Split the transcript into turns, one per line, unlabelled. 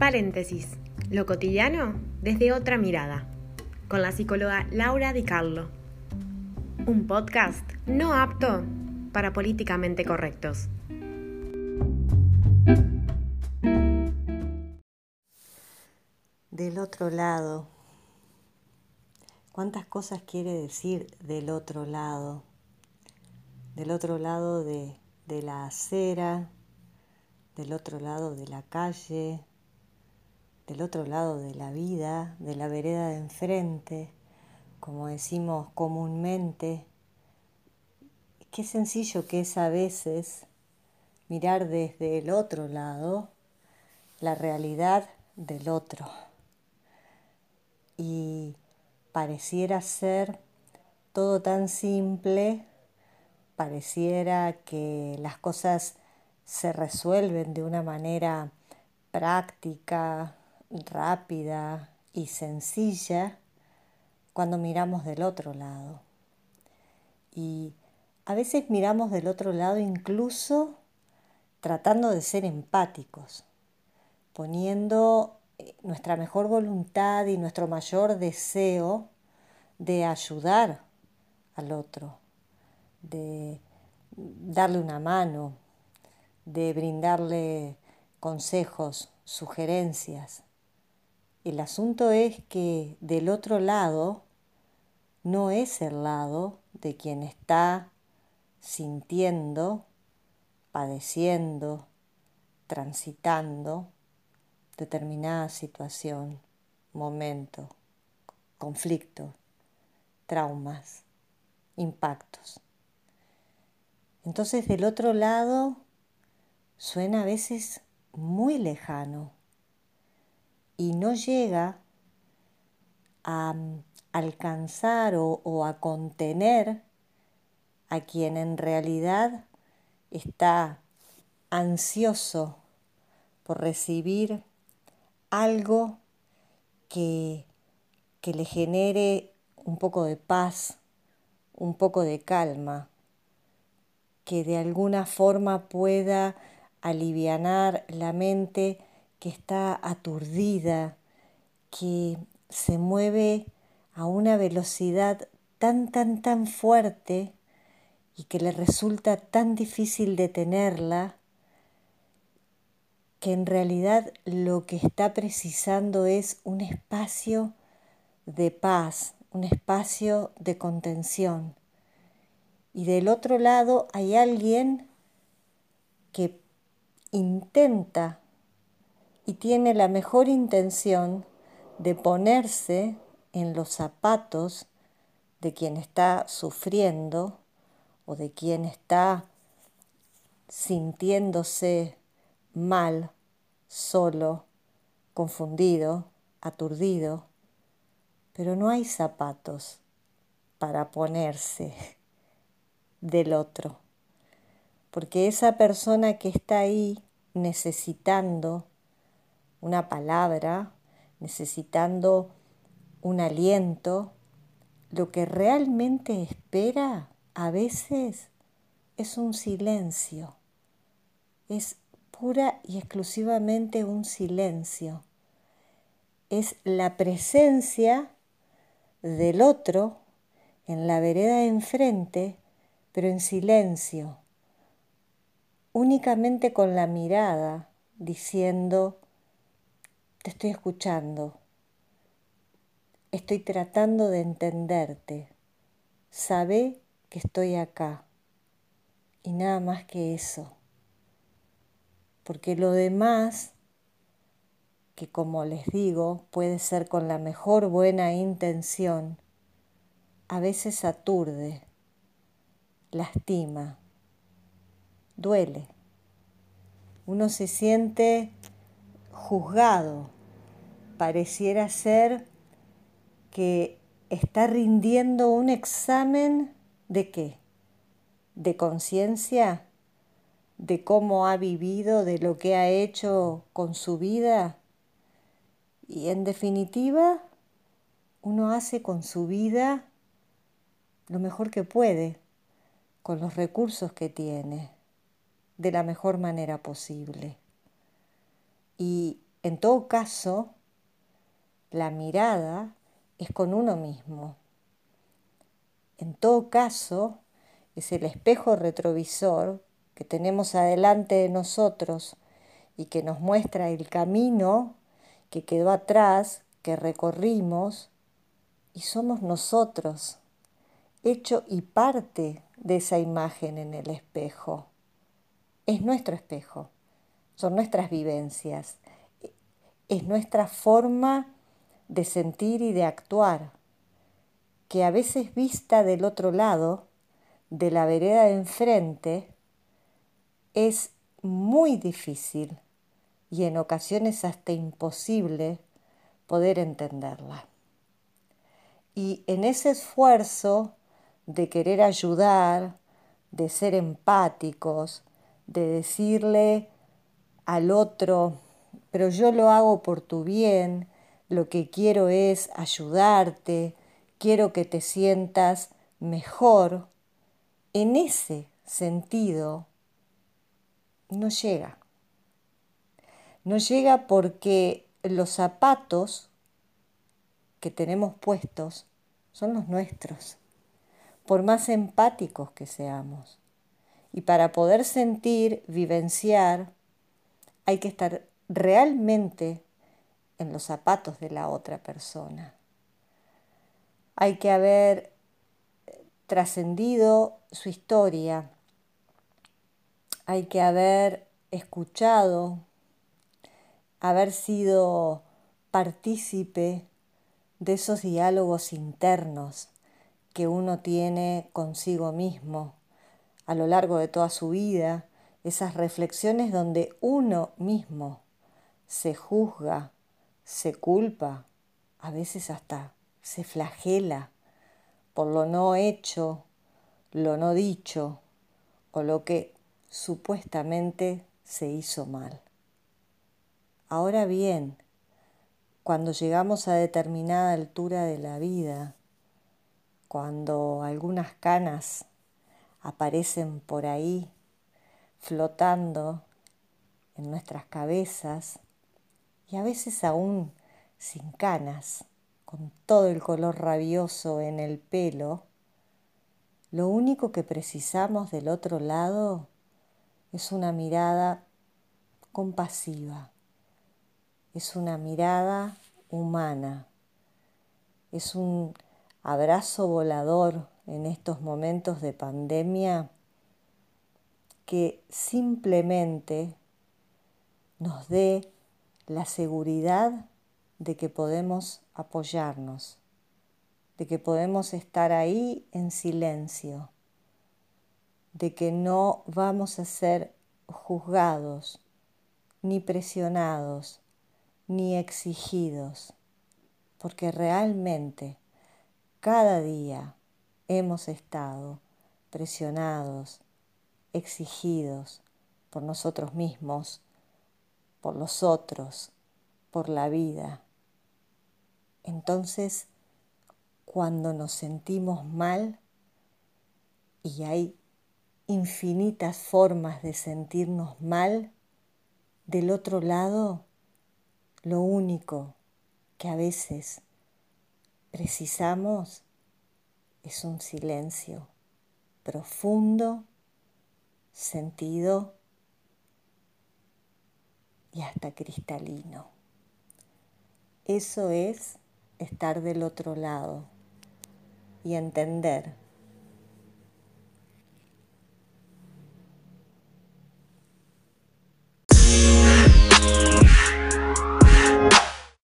Paréntesis. Lo cotidiano desde otra mirada. Con la psicóloga Laura Di Carlo. Un podcast no apto para políticamente correctos.
Del otro lado. ¿Cuántas cosas quiere decir del otro lado? Del otro lado de, de la acera, del otro lado de la calle, del otro lado de la vida, de la vereda de enfrente, como decimos comúnmente. Qué sencillo que es a veces mirar desde el otro lado la realidad del otro. Y pareciera ser todo tan simple, pareciera que las cosas se resuelven de una manera práctica, rápida y sencilla cuando miramos del otro lado. Y a veces miramos del otro lado incluso tratando de ser empáticos, poniendo eh, nuestra mejor voluntad y nuestro mayor deseo de ayudar al otro, de darle una mano, de brindarle consejos, sugerencias. El asunto es que del otro lado no es el lado de quien está sintiendo, padeciendo, transitando determinada situación, momento, conflicto, traumas, impactos. Entonces del otro lado suena a veces muy lejano y no llega a alcanzar o, a contener a quien en realidad está ansioso por recibir algo que, que le genere un poco de paz, un poco de calma, que de alguna forma pueda alivianar la mente que está aturdida, que se mueve a una velocidad tan, tan, tan fuerte y que le resulta tan difícil detenerla, que en realidad lo que está precisando es un espacio de paz, un espacio de contención. Y del otro lado hay alguien que intenta y tiene la mejor intención de ponerse en los zapatos de quien está sufriendo o de quien está sintiéndose mal, solo, confundido, aturdido, pero no hay zapatos para ponerse del otro, porque esa persona que está ahí necesitando una palabra, necesitando un aliento, lo que realmente espera a veces es un silencio, es pura y exclusivamente un silencio, es la presencia del otro en la vereda de enfrente, pero en silencio, únicamente con la mirada, diciendo, te estoy escuchando. Estoy tratando de entenderte. Sabe que estoy acá. Y nada más que eso. Porque lo demás, que como les digo, puede ser con la mejor buena intención, a veces aturde, lastima, duele. Uno se siente juzgado. Pareciera ser que está rindiendo un examen de qué? De conciencia, de cómo ha vivido, de lo que ha hecho con su vida. Y en definitiva, uno hace con su vida lo mejor que puede, con los recursos que tiene, de la mejor manera posible. Y en todo caso, la mirada es con uno mismo. En todo caso, es el espejo retrovisor que tenemos adelante de nosotros y que nos muestra el camino que quedó atrás, que recorrimos, y somos nosotros, hecho y parte de esa imagen en el espejo. Es nuestro espejo, son nuestras vivencias, es nuestra forma de sentir y de actuar, que a veces vista del otro lado, de la vereda de enfrente, es muy difícil y en ocasiones hasta imposible poder entenderla. Y en ese esfuerzo de querer ayudar, de ser empáticos, de decirle al otro, pero yo lo hago por tu bien, lo que quiero es ayudarte, quiero que te sientas mejor, en ese sentido no llega. No llega porque los zapatos que tenemos puestos son los nuestros, por más empáticos que seamos. Y para poder sentir, vivenciar, hay que estar realmente en los zapatos de la otra persona. Hay que haber trascendido su historia, hay que haber escuchado, haber sido partícipe de esos diálogos internos que uno tiene consigo mismo a lo largo de toda su vida, esas reflexiones donde uno mismo se juzga, se culpa, a veces hasta se flagela por lo no hecho, lo no dicho o lo que supuestamente se hizo mal. Ahora bien, cuando llegamos a determinada altura de la vida, cuando algunas canas aparecen por ahí flotando en nuestras cabezas y a veces aún sin canas, con todo el color rabioso en el pelo, lo único que precisamos del otro lado es una mirada compasiva es una mirada humana, es un abrazo volador en estos momentos de pandemia que simplemente nos dé la seguridad de que podemos apoyarnos, de que podemos estar ahí en silencio, de que no vamos a ser juzgados ni presionados ni exigidos, porque realmente cada día hemos estado presionados, exigidos por nosotros mismos, por los otros, por la vida. Entonces, cuando nos sentimos mal, y hay infinitas formas de sentirnos mal, del otro lado lo único que a veces precisamos es un silencio profundo, sentido y hasta cristalino. Eso es estar del otro lado y entender